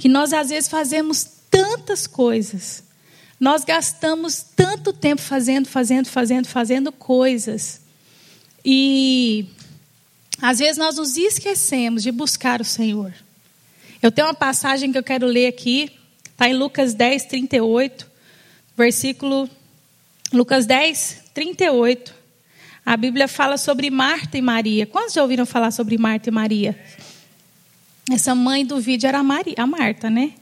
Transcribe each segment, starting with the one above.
que nós às vezes fazemos tantas coisas, nós gastamos tanto tempo fazendo, fazendo, fazendo, fazendo coisas, e às vezes nós nos esquecemos de buscar o Senhor. Eu tenho uma passagem que eu quero ler aqui, está em Lucas 10, 38, versículo. Lucas 10, 38. A Bíblia fala sobre Marta e Maria. Quantos já ouviram falar sobre Marta e Maria? Essa mãe do vídeo era a, Maria, a Marta, né?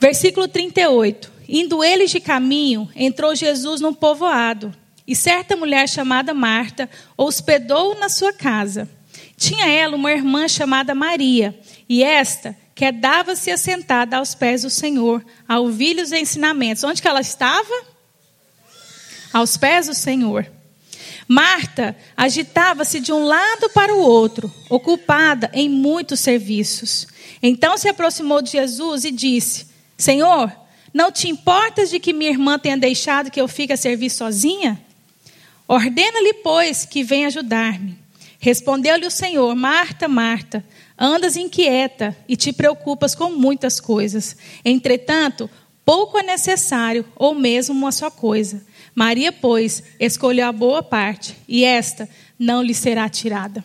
Versículo 38. Indo eles de caminho, entrou Jesus num povoado, e certa mulher chamada Marta hospedou na sua casa. Tinha ela uma irmã chamada Maria, e esta quedava-se assentada aos pés do Senhor, a ouvir os ensinamentos. Onde que ela estava? Aos pés do Senhor. Marta agitava-se de um lado para o outro, ocupada em muitos serviços. Então se aproximou de Jesus e disse: Senhor, não te importas de que minha irmã tenha deixado que eu fique a servir sozinha? Ordena-lhe, pois, que venha ajudar-me. Respondeu-lhe o Senhor: Marta, Marta, andas inquieta e te preocupas com muitas coisas. Entretanto, pouco é necessário, ou mesmo uma só coisa. Maria, pois, escolheu a boa parte, e esta não lhe será tirada.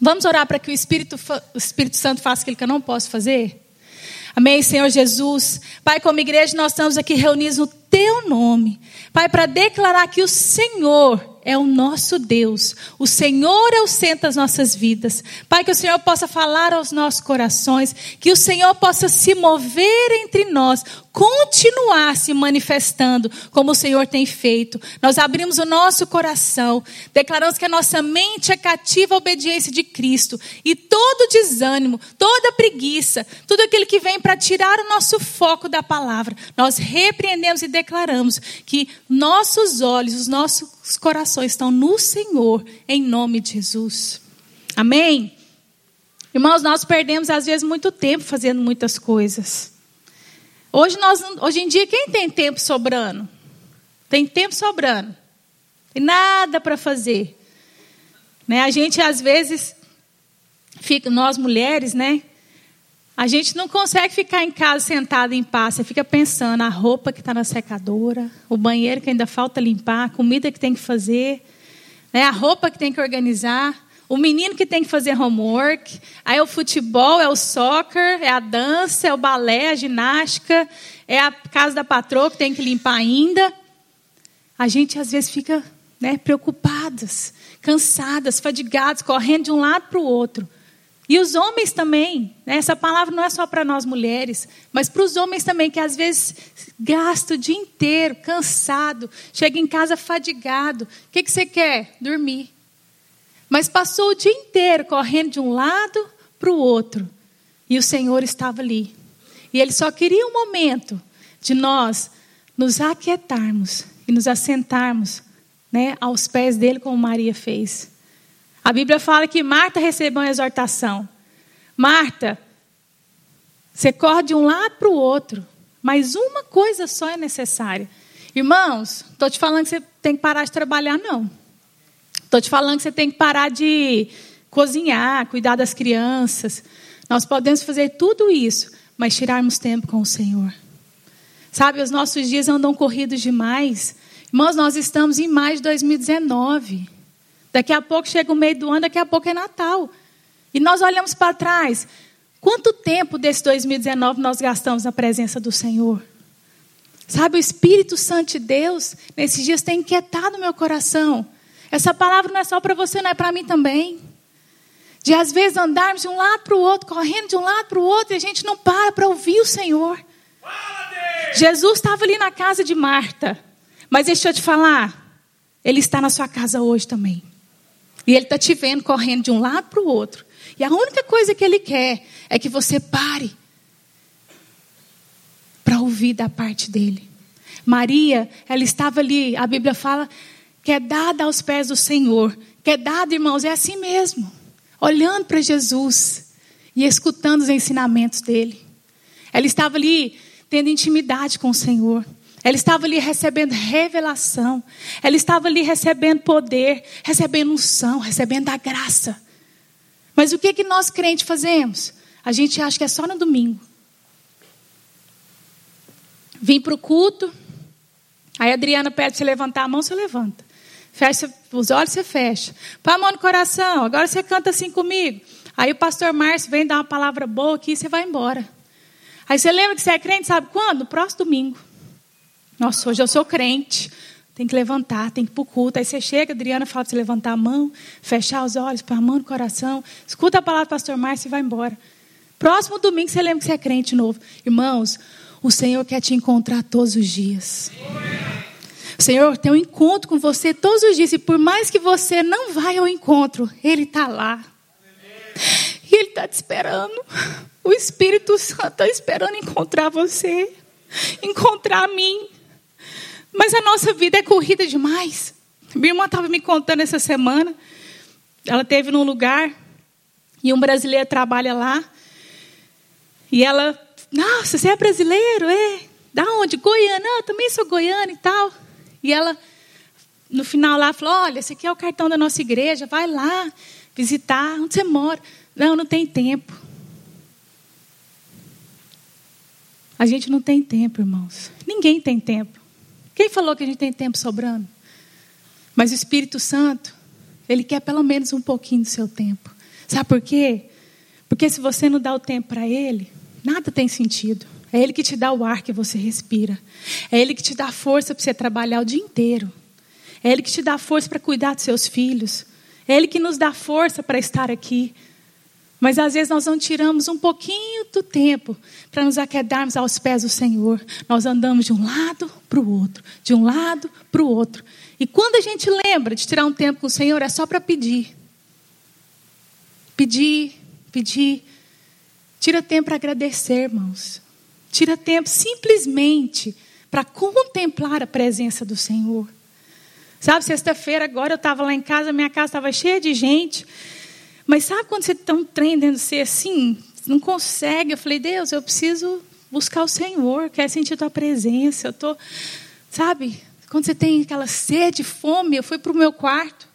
Vamos orar para que o Espírito, o Espírito Santo faça aquilo que eu não posso fazer? Amém, Senhor Jesus. Pai, como igreja, nós estamos aqui reunidos no Teu nome. Pai, para declarar que o Senhor é o nosso Deus. O Senhor é o centro das nossas vidas. Pai, que o Senhor possa falar aos nossos corações, que o Senhor possa se mover entre nós, continuar se manifestando como o Senhor tem feito. Nós abrimos o nosso coração, declaramos que a nossa mente é cativa à obediência de Cristo e todo desânimo, toda preguiça, tudo aquilo que vem para tirar o nosso foco da palavra, nós repreendemos e declaramos que nossos olhos, os nossos corações estão no Senhor, em nome de Jesus. Amém? Irmãos, nós perdemos às vezes muito tempo fazendo muitas coisas. Hoje, nós, hoje em dia, quem tem tempo sobrando? Tem tempo sobrando. Tem nada para fazer. Né? A gente, às vezes, fica, nós mulheres, né? A gente não consegue ficar em casa sentada em paz. Você fica pensando a roupa que está na secadora, o banheiro que ainda falta limpar, a comida que tem que fazer, né? a roupa que tem que organizar, o menino que tem que fazer homework. Aí é o futebol, é o soccer, é a dança, é o balé, a ginástica, é a casa da patroa que tem que limpar ainda. A gente às vezes fica né, preocupadas, cansadas, fadigadas, correndo de um lado para o outro. E os homens também, né? essa palavra não é só para nós mulheres, mas para os homens também, que às vezes gastam o dia inteiro, cansado, chega em casa fadigado. O que, que você quer? Dormir. Mas passou o dia inteiro correndo de um lado para o outro. E o Senhor estava ali. E Ele só queria um momento de nós nos aquietarmos e nos assentarmos né, aos pés dele, como Maria fez. A Bíblia fala que Marta recebeu uma exortação. Marta, você corre de um lado para o outro, mas uma coisa só é necessária. Irmãos, estou te falando que você tem que parar de trabalhar, não. Estou te falando que você tem que parar de cozinhar, cuidar das crianças. Nós podemos fazer tudo isso, mas tirarmos tempo com o Senhor. Sabe, os nossos dias andam corridos demais. Irmãos, nós estamos em mais de 2019. Daqui a pouco chega o meio do ano, daqui a pouco é Natal. E nós olhamos para trás. Quanto tempo desse 2019 nós gastamos na presença do Senhor? Sabe, o Espírito Santo de Deus, nesses dias, tem inquietado o meu coração. Essa palavra não é só para você, não é para mim também. De às vezes andarmos de um lado para o outro, correndo de um lado para o outro, e a gente não para para ouvir o Senhor. Jesus estava ali na casa de Marta. Mas deixa eu te falar, Ele está na sua casa hoje também. E Ele está te vendo correndo de um lado para o outro. E a única coisa que Ele quer é que você pare para ouvir da parte dele. Maria, ela estava ali, a Bíblia fala que é dada aos pés do Senhor. Que é dada, irmãos, é assim mesmo. Olhando para Jesus e escutando os ensinamentos dele. Ela estava ali tendo intimidade com o Senhor. Ela estava ali recebendo revelação. Ela estava ali recebendo poder, recebendo unção, recebendo a graça. Mas o que, que nós crentes fazemos? A gente acha que é só no domingo. vim para o culto. Aí a Adriana pede você levantar a mão, você levanta. Fecha os olhos, você fecha. Põe a mão no coração, agora você canta assim comigo. Aí o pastor Márcio vem dar uma palavra boa aqui e você vai embora. Aí você lembra que você é crente, sabe quando? No próximo domingo. Nossa, hoje eu sou crente. Tem que levantar, tem que ir para o culto. Aí você chega, Adriana fala para você levantar a mão, fechar os olhos, pôr a mão no coração, escuta a palavra do pastor Márcio e vai embora. Próximo domingo você lembra que você é crente novo. Irmãos, o Senhor quer te encontrar todos os dias. O Senhor tem um encontro com você todos os dias. E por mais que você não vá ao encontro, Ele está lá. E Ele está te esperando. O Espírito Santo está esperando encontrar você, encontrar a mim. Mas a nossa vida é corrida demais. Minha irmã estava me contando essa semana. Ela teve num lugar e um brasileiro trabalha lá. E ela, nossa, você é brasileiro? É. Da onde? Goiânia. Eu também sou goiana e tal. E ela, no final lá, falou: Olha, esse aqui é o cartão da nossa igreja, vai lá visitar. Onde você mora? Não, não tem tempo. A gente não tem tempo, irmãos. Ninguém tem tempo. Quem falou que a gente tem tempo sobrando? Mas o Espírito Santo, ele quer pelo menos um pouquinho do seu tempo. Sabe por quê? Porque se você não dá o tempo para ele, nada tem sentido. É ele que te dá o ar que você respira. É ele que te dá força para você trabalhar o dia inteiro. É ele que te dá força para cuidar dos seus filhos. É ele que nos dá força para estar aqui. Mas às vezes nós não tiramos um pouquinho do tempo para nos aquedarmos aos pés do Senhor. Nós andamos de um lado para o outro, de um lado para o outro. E quando a gente lembra de tirar um tempo com o Senhor, é só para pedir. Pedir, pedir. Tira tempo para agradecer, irmãos. Tira tempo simplesmente para contemplar a presença do Senhor. Sabe, sexta-feira agora eu estava lá em casa, minha casa estava cheia de gente. Mas sabe quando você está um trem dentro de você assim, não consegue? Eu falei, Deus, eu preciso buscar o Senhor, quero sentir tua presença. Eu tô, sabe? Quando você tem aquela sede, fome, eu fui para o meu quarto.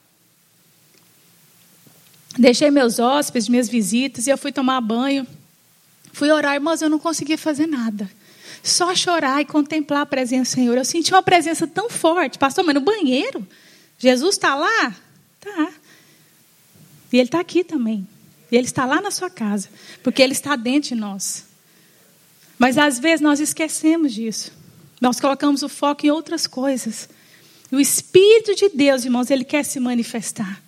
Deixei meus hóspedes, minhas visitas, e eu fui tomar banho. Fui orar, irmãos, eu não conseguia fazer nada. Só chorar e contemplar a presença do Senhor. Eu senti uma presença tão forte. Pastor, mas no banheiro? Jesus está lá? Tá. E Ele está aqui também. E Ele está lá na sua casa. Porque Ele está dentro de nós. Mas às vezes nós esquecemos disso. Nós colocamos o foco em outras coisas. E o Espírito de Deus, irmãos, Ele quer se manifestar.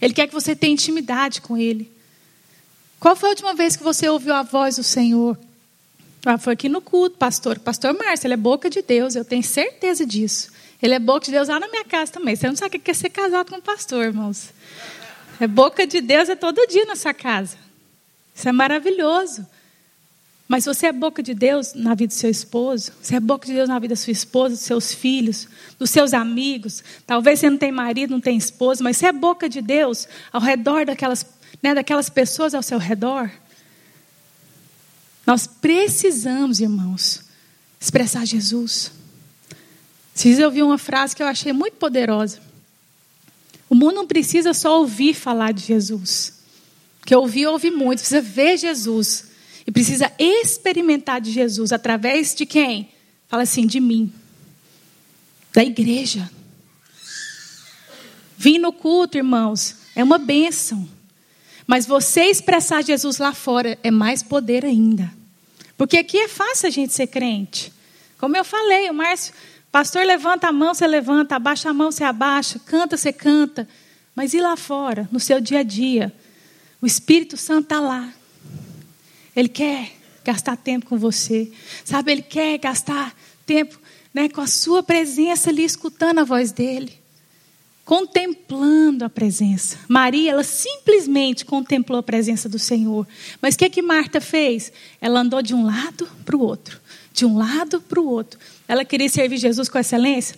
Ele quer que você tenha intimidade com Ele. Qual foi a última vez que você ouviu a voz do Senhor? Ah, foi aqui no culto, pastor. Pastor Márcio, ele é boca de Deus, eu tenho certeza disso. Ele é boca de Deus lá na minha casa também. Você não sabe o que é ser casado com um pastor, irmãos. É boca de Deus é todo dia na sua casa. Isso é maravilhoso. Mas você é boca de Deus na vida do seu esposo, você é boca de Deus na vida da sua esposa, dos seus filhos, dos seus amigos. Talvez você não tenha marido, não tenha esposa, mas você é boca de Deus ao redor daquelas, né, daquelas pessoas ao seu redor. Nós precisamos, irmãos, expressar Jesus. Vocês vi uma frase que eu achei muito poderosa. O mundo não precisa só ouvir falar de Jesus. Que ouvir, ouve muito. Precisa ver Jesus. E precisa experimentar de Jesus. Através de quem? Fala assim, de mim. Da igreja. Vir no culto, irmãos, é uma bênção. Mas você expressar Jesus lá fora é mais poder ainda. Porque aqui é fácil a gente ser crente. Como eu falei, o Márcio Pastor, levanta a mão, você levanta, abaixa a mão, você abaixa, canta, você canta. Mas e lá fora, no seu dia a dia? O Espírito Santo está lá. Ele quer gastar tempo com você. Sabe, ele quer gastar tempo né, com a sua presença ali, escutando a voz dele. Contemplando a presença. Maria, ela simplesmente contemplou a presença do Senhor. Mas o que, que Marta fez? Ela andou de um lado para o outro. De um lado para o outro ela queria servir Jesus com excelência?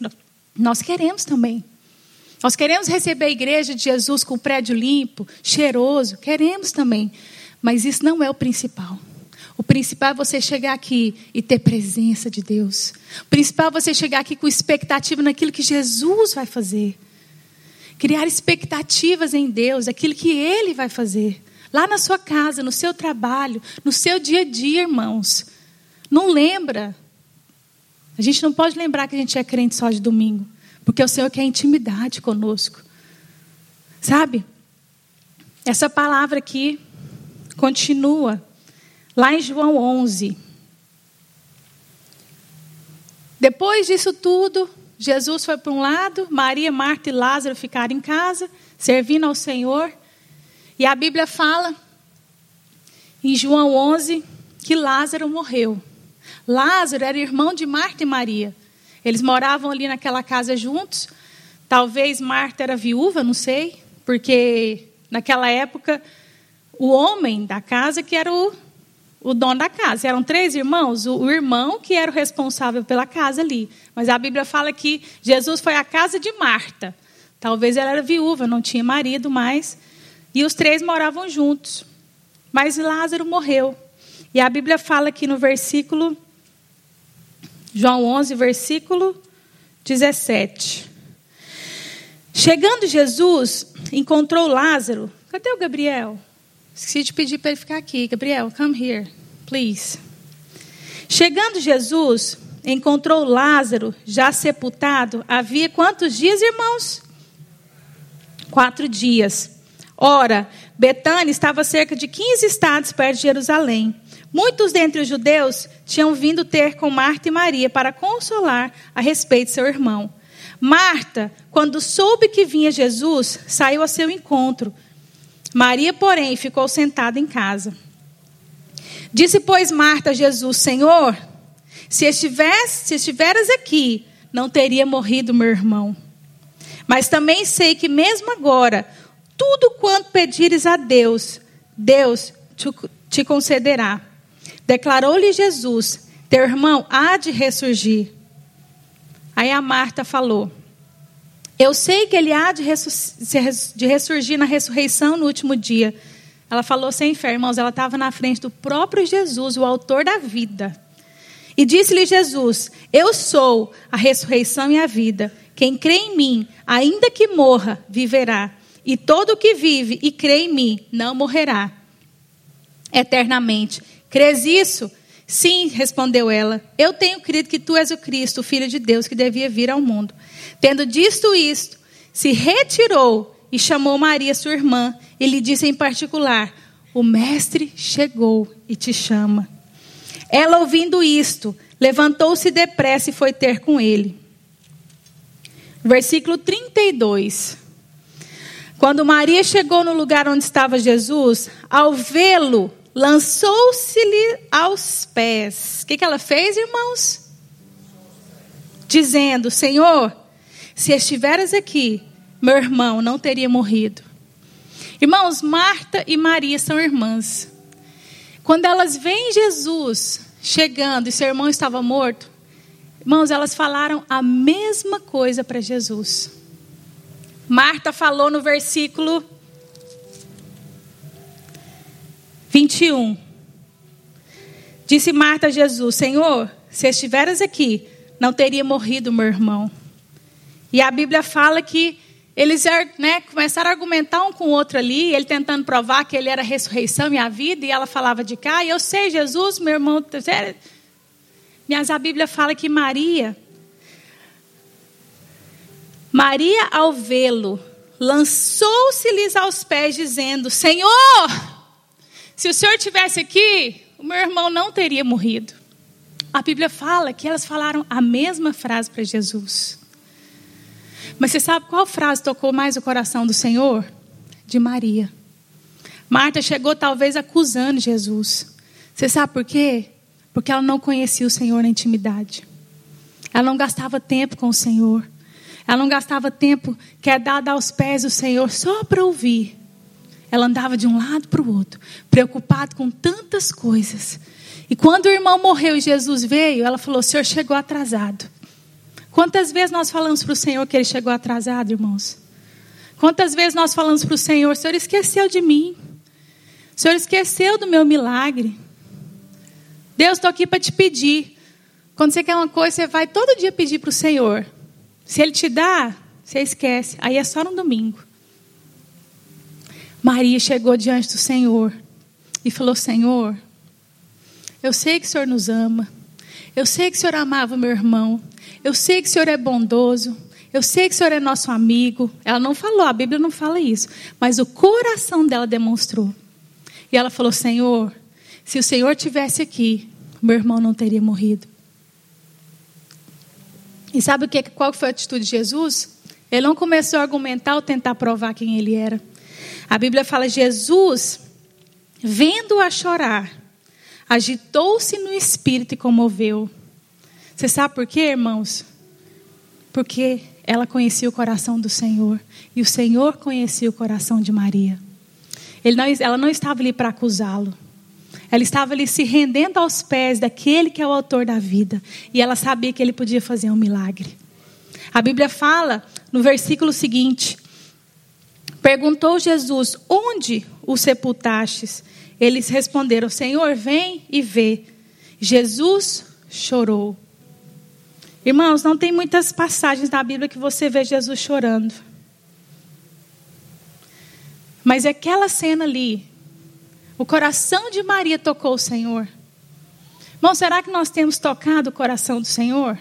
Nós queremos também. Nós queremos receber a igreja de Jesus com o prédio limpo, cheiroso, queremos também. Mas isso não é o principal. O principal é você chegar aqui e ter presença de Deus. O principal é você chegar aqui com expectativa naquilo que Jesus vai fazer. Criar expectativas em Deus, aquilo que Ele vai fazer. Lá na sua casa, no seu trabalho, no seu dia a dia, irmãos. Não lembra A gente não pode lembrar que a gente é crente só de domingo, porque o Senhor quer intimidade conosco. Sabe? Essa palavra aqui continua lá em João 11. Depois disso tudo, Jesus foi para um lado, Maria, Marta e Lázaro ficaram em casa, servindo ao Senhor. E a Bíblia fala, em João 11, que Lázaro morreu. Lázaro era irmão de Marta e Maria. Eles moravam ali naquela casa juntos. Talvez Marta era viúva, não sei, porque naquela época o homem da casa que era o, o dono da casa. Eram três irmãos, o, irmão que era o responsável pela casa ali. Mas a Bíblia fala que Jesus foi à casa de Marta. Talvez ela era viúva, não tinha marido mais. E os três moravam juntos. Mas Lázaro morreu. E a Bíblia fala aqui no versículo, João 11, versículo 17. Chegando Jesus, encontrou Lázaro. Cadê o Gabriel? Esqueci de pedir para ele ficar aqui. Gabriel, come here, please. Chegando Jesus, encontrou Lázaro já sepultado. Havia quantos dias, irmãos? Quatro dias. Ora, Betânia estava a cerca de 15 estados perto de Jerusalém. Muitos dentre os judeus tinham vindo ter com Marta e Maria para consolar a respeito de seu irmão. Marta, quando soube que vinha Jesus, saiu ao seu encontro. Maria, porém, ficou sentada em casa. Disse, pois, Marta a Jesus: Senhor, se, estivesse, se estiveras aqui, não teria morrido meu irmão. Mas também sei que, mesmo agora, tudo quanto pedires a Deus, Deus te concederá. Declarou-lhe Jesus: Teu irmão há de ressurgir. Aí a Marta falou: Eu sei que ele há de, de ressurgir na ressurreição no último dia. Ela falou sem fé, irmãos, ela estava na frente do próprio Jesus, o autor da vida. E disse-lhe Jesus: Eu sou a ressurreição e a vida. Quem crê em mim, ainda que morra, viverá. E todo o que vive e crê em mim não morrerá eternamente. Crês isso? Sim, respondeu ela. Eu tenho crido que tu és o Cristo, o Filho de Deus, que devia vir ao mundo. Tendo dito isto, se retirou e chamou Maria, sua irmã, e lhe disse em particular: O Mestre chegou e te chama. Ela, ouvindo isto, levantou-se depressa e foi ter com ele. Versículo 32. Quando Maria chegou no lugar onde estava Jesus, ao vê-lo, lançou-se-lhe aos pés. O que, que ela fez, irmãos? Dizendo: Senhor, se estiveras aqui, meu irmão não teria morrido. Irmãos, Marta e Maria são irmãs. Quando elas veem Jesus chegando e seu irmão estava morto, irmãos, elas falaram a mesma coisa para Jesus. Marta falou no versículo 21. Disse Marta a Jesus: Senhor, se estiveras aqui, não teria morrido meu irmão. E a Bíblia fala que eles né, começaram a argumentar um com o outro ali, ele tentando provar que ele era a ressurreição e a vida, e ela falava de cá, e eu sei, Jesus, meu irmão. Mas a Bíblia fala que Maria, Maria, ao vê-lo, lançou-se-lhes aos pés, dizendo: Senhor, se o Senhor tivesse aqui, o meu irmão não teria morrido. A Bíblia fala que elas falaram a mesma frase para Jesus. Mas você sabe qual frase tocou mais o coração do Senhor? De Maria. Marta chegou talvez acusando Jesus. Você sabe por quê? Porque ela não conhecia o Senhor na intimidade. Ela não gastava tempo com o Senhor. Ela não gastava tempo quedada aos pés do Senhor só para ouvir. Ela andava de um lado para o outro, preocupada com tantas coisas. E quando o irmão morreu e Jesus veio, ela falou: O senhor chegou atrasado. Quantas vezes nós falamos para o Senhor que ele chegou atrasado, irmãos? Quantas vezes nós falamos para o Senhor: senhor esqueceu de mim. O senhor esqueceu do meu milagre. Deus, estou aqui para te pedir. Quando você quer uma coisa, você vai todo dia pedir para o Senhor. Se Ele te dá, você esquece. Aí é só no domingo. Maria chegou diante do Senhor e falou: Senhor, eu sei que o Senhor nos ama. Eu sei que o Senhor amava o meu irmão. Eu sei que o Senhor é bondoso. Eu sei que o Senhor é nosso amigo. Ela não falou, a Bíblia não fala isso. Mas o coração dela demonstrou. E ela falou: Senhor, se o Senhor tivesse aqui, meu irmão não teria morrido. E sabe o que, qual foi a atitude de Jesus? Ele não começou a argumentar ou tentar provar quem ele era. A Bíblia fala: Jesus, vendo-a chorar, agitou-se no espírito e comoveu. Você sabe por quê, irmãos? Porque ela conhecia o coração do Senhor e o Senhor conhecia o coração de Maria. Não, ela não estava ali para acusá-lo. Ela estava ali se rendendo aos pés daquele que é o autor da vida. E ela sabia que ele podia fazer um milagre. A Bíblia fala no versículo seguinte: Perguntou Jesus: Onde o sepultastes? Eles responderam: Senhor, vem e vê. Jesus chorou. Irmãos, não tem muitas passagens na Bíblia que você vê Jesus chorando. Mas aquela cena ali, o coração de Maria tocou o Senhor. Irmão, será que nós temos tocado o coração do Senhor?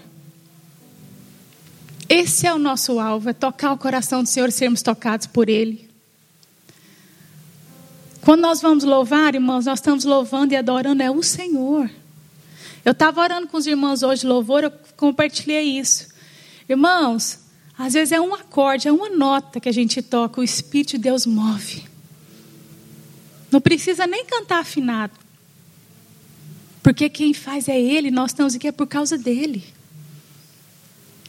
Esse é o nosso alvo, é tocar o coração do Senhor e sermos tocados por Ele. Quando nós vamos louvar, irmãos, nós estamos louvando e adorando é o Senhor. Eu estava orando com os irmãos hoje, louvor, eu compartilhei isso. Irmãos, às vezes é um acorde, é uma nota que a gente toca, o Espírito de Deus move. Não precisa nem cantar afinado. Porque quem faz é Ele, nós estamos aqui é por causa dEle.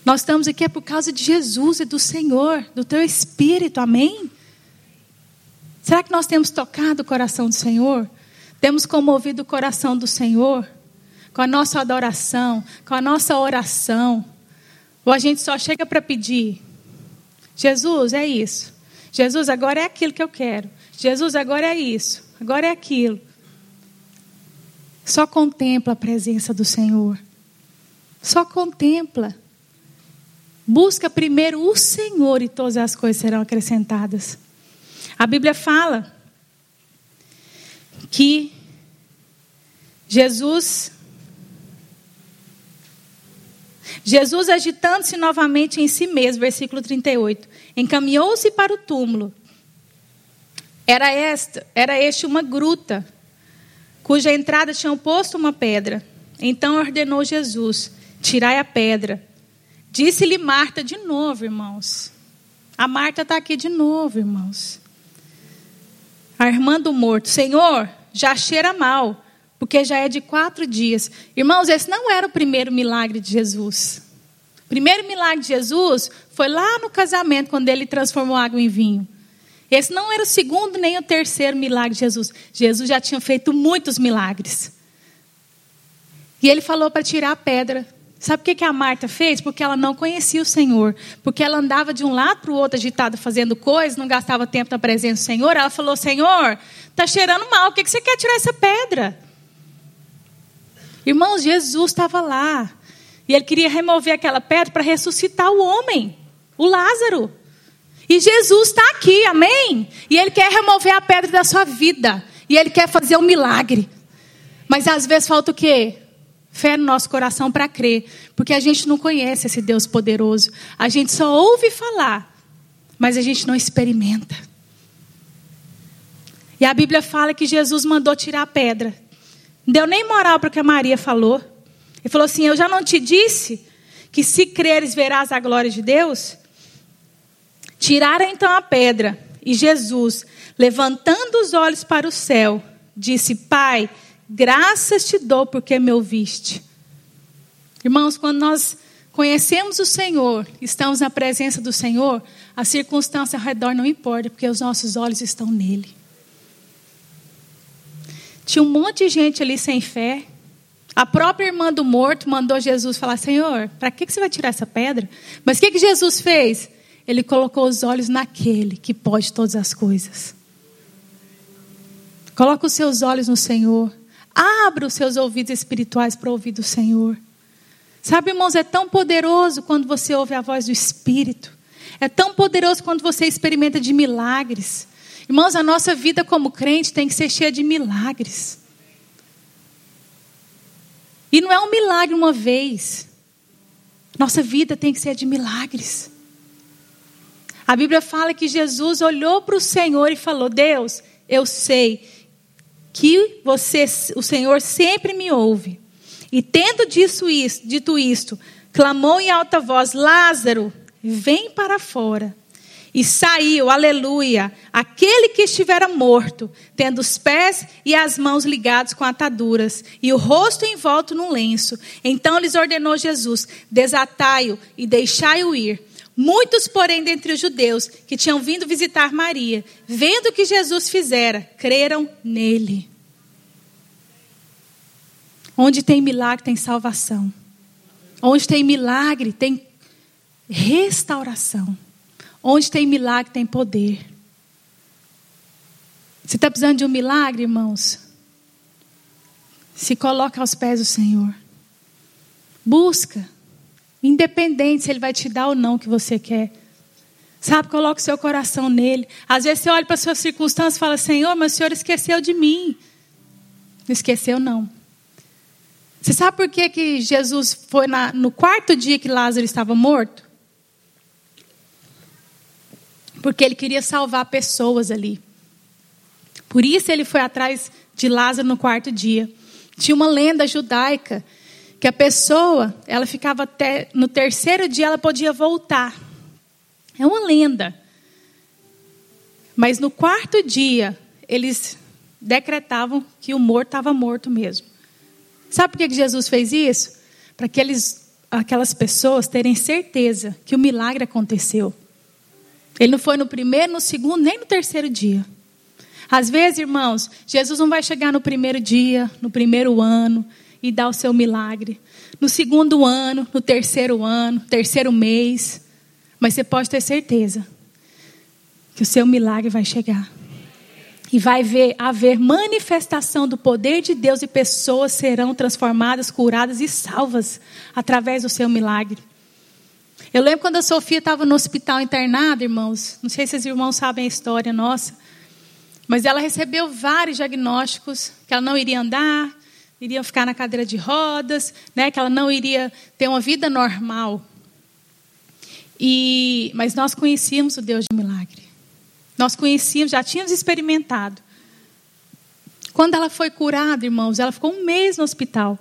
Nós estamos aqui é por causa de Jesus e do Senhor, do teu Espírito, amém? Será que nós temos tocado o coração do Senhor? Temos comovido o coração do Senhor? Com a nossa adoração, com a nossa oração? Ou a gente só chega para pedir? Jesus, é isso. Jesus, agora é aquilo que eu quero. Jesus, agora é isso. Agora é aquilo. Só contempla a presença do Senhor. Só contempla. Busca primeiro o Senhor e todas as coisas serão acrescentadas. A Bíblia fala que Jesus Jesus agitando-se novamente em si mesmo, versículo 38, encaminhou-se para o túmulo. Era esta, era este uma gruta, cuja entrada tinham posto uma pedra. Então ordenou Jesus: Tirai a pedra. Disse-lhe Marta de novo, irmãos. A Marta está aqui de novo, irmãos. A irmã do morto, Senhor, já cheira mal, porque já é de quatro dias. Irmãos, esse não era o primeiro milagre de Jesus. O primeiro milagre de Jesus foi lá no casamento, quando ele transformou água em vinho. Esse não era o segundo nem o terceiro milagre de Jesus. Jesus já tinha feito muitos milagres. E ele falou para tirar a pedra. Sabe o que a Marta fez? Porque ela não conhecia o Senhor. Porque ela andava de um lado para o outro agitada fazendo coisas, não gastava tempo na presença do Senhor. Ela falou: Senhor, está cheirando mal, o que você quer tirar essa pedra? Irmãos, Jesus estava lá. E ele queria remover aquela pedra para ressuscitar o homem, o Lázaro. E Jesus está aqui, amém? E ele quer remover a pedra da sua vida. E ele quer fazer um milagre. Mas às vezes falta o quê? Fé no nosso coração para crer, porque a gente não conhece esse Deus poderoso. A gente só ouve falar, mas a gente não experimenta. E a Bíblia fala que Jesus mandou tirar a pedra. Não deu nem moral para o que a Maria falou. Ele falou assim: Eu já não te disse que se creres verás a glória de Deus? Tiraram então a pedra. E Jesus, levantando os olhos para o céu, disse: Pai, Graças te dou porque me ouviste. Irmãos, quando nós conhecemos o Senhor, estamos na presença do Senhor, a circunstância ao redor não importa, porque os nossos olhos estão nele. Tinha um monte de gente ali sem fé. A própria irmã do morto mandou Jesus falar: Senhor, para que você vai tirar essa pedra? Mas o que, que Jesus fez? Ele colocou os olhos naquele que pode todas as coisas. Coloca os seus olhos no Senhor. Abra os seus ouvidos espirituais para ouvir do Senhor. Sabe, irmãos, é tão poderoso quando você ouve a voz do Espírito. É tão poderoso quando você experimenta de milagres. Irmãos, a nossa vida como crente tem que ser cheia de milagres. E não é um milagre uma vez. Nossa vida tem que ser de milagres. A Bíblia fala que Jesus olhou para o Senhor e falou: Deus, eu sei que você, o Senhor sempre me ouve. E tendo dito, isso, dito isto, clamou em alta voz: Lázaro, vem para fora. E saiu, aleluia, aquele que estivera morto, tendo os pés e as mãos ligados com ataduras, e o rosto envolto num lenço. Então lhes ordenou Jesus: desatai-o e deixai-o ir. Muitos, porém, dentre os judeus que tinham vindo visitar Maria, vendo o que Jesus fizera, creram nele. Onde tem milagre, tem salvação. Onde tem milagre, tem restauração. Onde tem milagre, tem poder. Você está precisando de um milagre, irmãos? Se coloca aos pés do Senhor. Busca. Independente se Ele vai te dar ou não o que você quer. Sabe, coloque o seu coração nele. Às vezes você olha para as suas circunstâncias e fala: Senhor, mas o Senhor esqueceu de mim. Não esqueceu, não. Você sabe por que, que Jesus foi na, no quarto dia que Lázaro estava morto? Porque ele queria salvar pessoas ali. Por isso ele foi atrás de Lázaro no quarto dia. Tinha uma lenda judaica que a pessoa, ela ficava até no terceiro dia ela podia voltar. É uma lenda. Mas no quarto dia eles decretavam que o morto estava morto mesmo. Sabe por que Jesus fez isso? Para que eles, aquelas pessoas terem certeza que o milagre aconteceu. Ele não foi no primeiro, no segundo, nem no terceiro dia. Às vezes, irmãos, Jesus não vai chegar no primeiro dia, no primeiro ano e dar o seu milagre. No segundo ano, no terceiro ano, terceiro mês. Mas você pode ter certeza que o seu milagre vai chegar. E vai ver, haver manifestação do poder de Deus e pessoas serão transformadas, curadas e salvas através do seu milagre. Eu lembro quando a Sofia estava no hospital internada, irmãos. Não sei se os irmãos sabem a história nossa. Mas ela recebeu vários diagnósticos que ela não iria andar, iria ficar na cadeira de rodas, né, que ela não iria ter uma vida normal. E, mas nós conhecíamos o Deus de milagre. Nós conhecíamos, já tínhamos experimentado. Quando ela foi curada, irmãos, ela ficou um mês no hospital.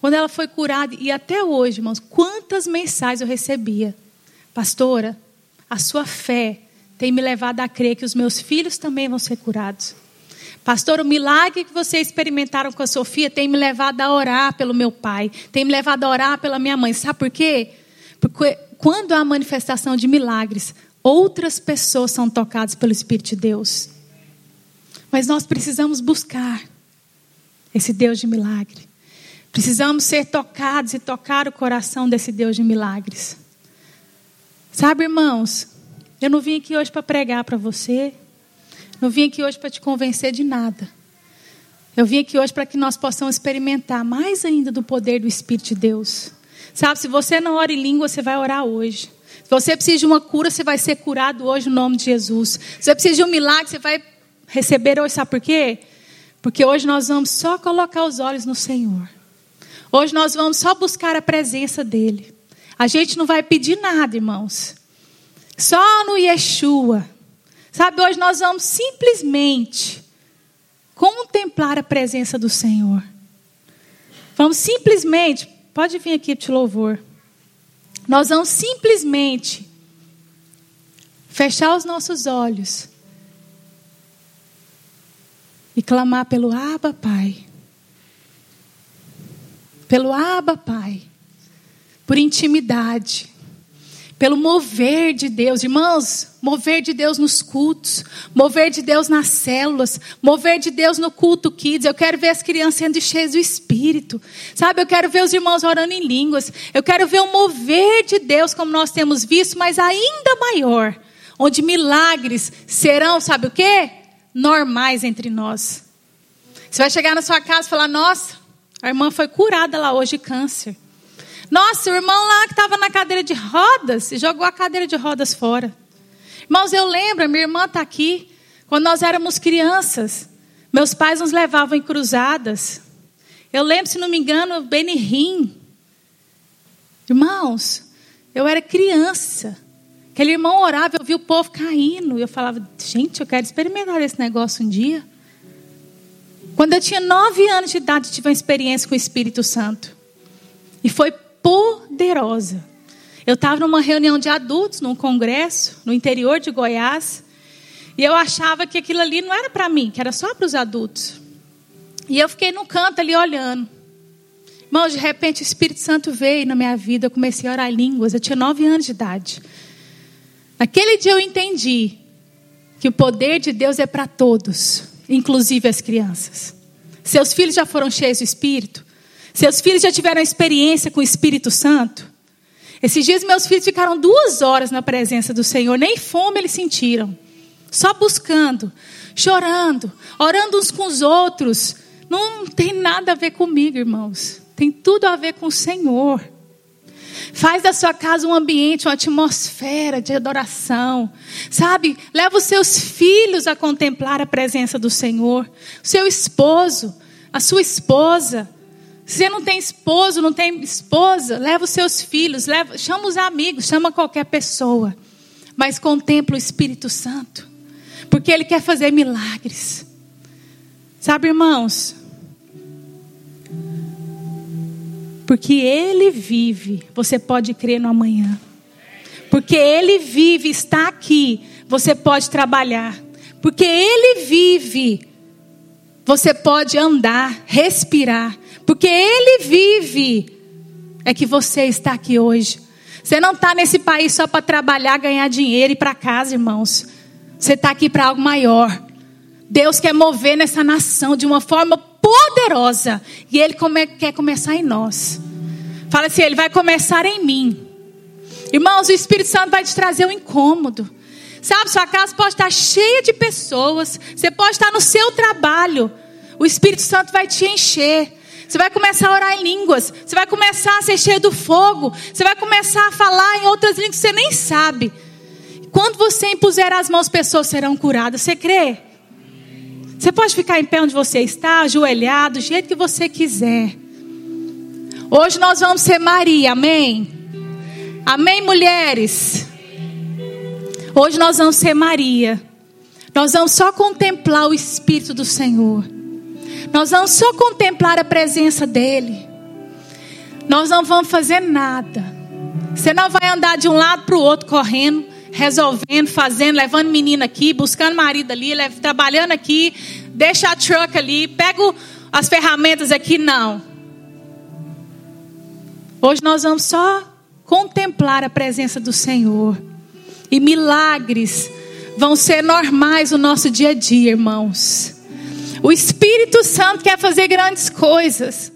Quando ela foi curada, e até hoje, irmãos, quantas mensagens eu recebia. Pastora, a sua fé tem me levado a crer que os meus filhos também vão ser curados. Pastor, o milagre que vocês experimentaram com a Sofia tem me levado a orar pelo meu pai, tem me levado a orar pela minha mãe. Sabe por quê? Porque quando há manifestação de milagres, outras pessoas são tocadas pelo Espírito de Deus. Mas nós precisamos buscar esse Deus de milagre. Precisamos ser tocados e tocar o coração desse Deus de milagres. Sabe, irmãos, eu não vim aqui hoje para pregar para você. Não vim aqui hoje para te convencer de nada. Eu vim aqui hoje para que nós possamos experimentar mais ainda do poder do Espírito de Deus. Sabe, se você não ora em língua, você vai orar hoje. Se você precisa de uma cura, você vai ser curado hoje no nome de Jesus. Se você precisa de um milagre, você vai receber hoje. Sabe por quê? Porque hoje nós vamos só colocar os olhos no Senhor. Hoje nós vamos só buscar a presença dEle. A gente não vai pedir nada, irmãos. Só no Yeshua. Sabe, hoje nós vamos simplesmente contemplar a presença do Senhor. Vamos simplesmente, pode vir aqui o louvor. Nós vamos simplesmente fechar os nossos olhos e clamar pelo Abba Pai. Pelo Abba Pai. Por intimidade. Pelo mover de Deus, irmãos, mover de Deus nos cultos, mover de Deus nas células, mover de Deus no culto kids. Eu quero ver as crianças sendo cheias do Espírito, sabe? Eu quero ver os irmãos orando em línguas. Eu quero ver o mover de Deus como nós temos visto, mas ainda maior, onde milagres serão, sabe o quê? Normais entre nós. Você vai chegar na sua casa e falar: Nossa, a irmã foi curada lá hoje de câncer. Nossa, o irmão lá que estava na cadeira de rodas jogou a cadeira de rodas fora. Irmãos, eu lembro, minha irmã está aqui. Quando nós éramos crianças, meus pais nos levavam em cruzadas. Eu lembro, se não me engano, Benihim. Irmãos, eu era criança. Aquele irmão orava, eu vi o povo caindo. Eu falava, gente, eu quero experimentar esse negócio um dia. Quando eu tinha nove anos de idade, tive uma experiência com o Espírito Santo. E foi poderosa. Eu estava numa reunião de adultos, num congresso, no interior de Goiás. E eu achava que aquilo ali não era para mim, que era só para os adultos. E eu fiquei no canto ali olhando. Irmãos, de repente o Espírito Santo veio na minha vida. Eu comecei a orar línguas. Eu tinha nove anos de idade. Naquele dia eu entendi que o poder de Deus é para todos inclusive as crianças. Seus filhos já foram cheios do Espírito? Seus filhos já tiveram experiência com o Espírito Santo? Esses dias meus filhos ficaram duas horas na presença do Senhor, nem fome eles sentiram. Só buscando, chorando, orando uns com os outros. Não tem nada a ver comigo, irmãos. Tem tudo a ver com o Senhor. Faz da sua casa um ambiente, uma atmosfera de adoração. Sabe? Leva os seus filhos a contemplar a presença do Senhor. Seu esposo, a sua esposa. Se você não tem esposo, não tem esposa, leva os seus filhos, leva, chama os amigos, chama qualquer pessoa. Mas contempla o Espírito Santo. Porque Ele quer fazer milagres. Sabe, irmãos? Porque Ele vive, você pode crer no amanhã. Porque Ele vive, está aqui, você pode trabalhar. Porque Ele vive, você pode andar, respirar. Porque Ele vive, é que você está aqui hoje. Você não está nesse país só para trabalhar, ganhar dinheiro e para casa, irmãos. Você está aqui para algo maior. Deus quer mover nessa nação de uma forma poderosa. E Ele come, quer começar em nós. Fala assim: Ele vai começar em mim. Irmãos, o Espírito Santo vai te trazer um incômodo. Sabe, sua casa pode estar cheia de pessoas. Você pode estar no seu trabalho. O Espírito Santo vai te encher. Você vai começar a orar em línguas. Você vai começar a ser cheio do fogo. Você vai começar a falar em outras línguas que você nem sabe. Quando você impuser as mãos, pessoas serão curadas. Você crê? Você pode ficar em pé onde você está, ajoelhado, do jeito que você quiser. Hoje nós vamos ser Maria, amém? Amém, mulheres? Hoje nós vamos ser Maria. Nós vamos só contemplar o Espírito do Senhor. Nós vamos só contemplar a presença dEle. Nós não vamos fazer nada. Você não vai andar de um lado para o outro correndo resolvendo, fazendo, levando menina aqui, buscando marido ali, trabalhando aqui, deixa a truck ali, pego as ferramentas aqui, não. Hoje nós vamos só contemplar a presença do Senhor. E milagres vão ser normais no nosso dia a dia, irmãos. O Espírito Santo quer fazer grandes coisas.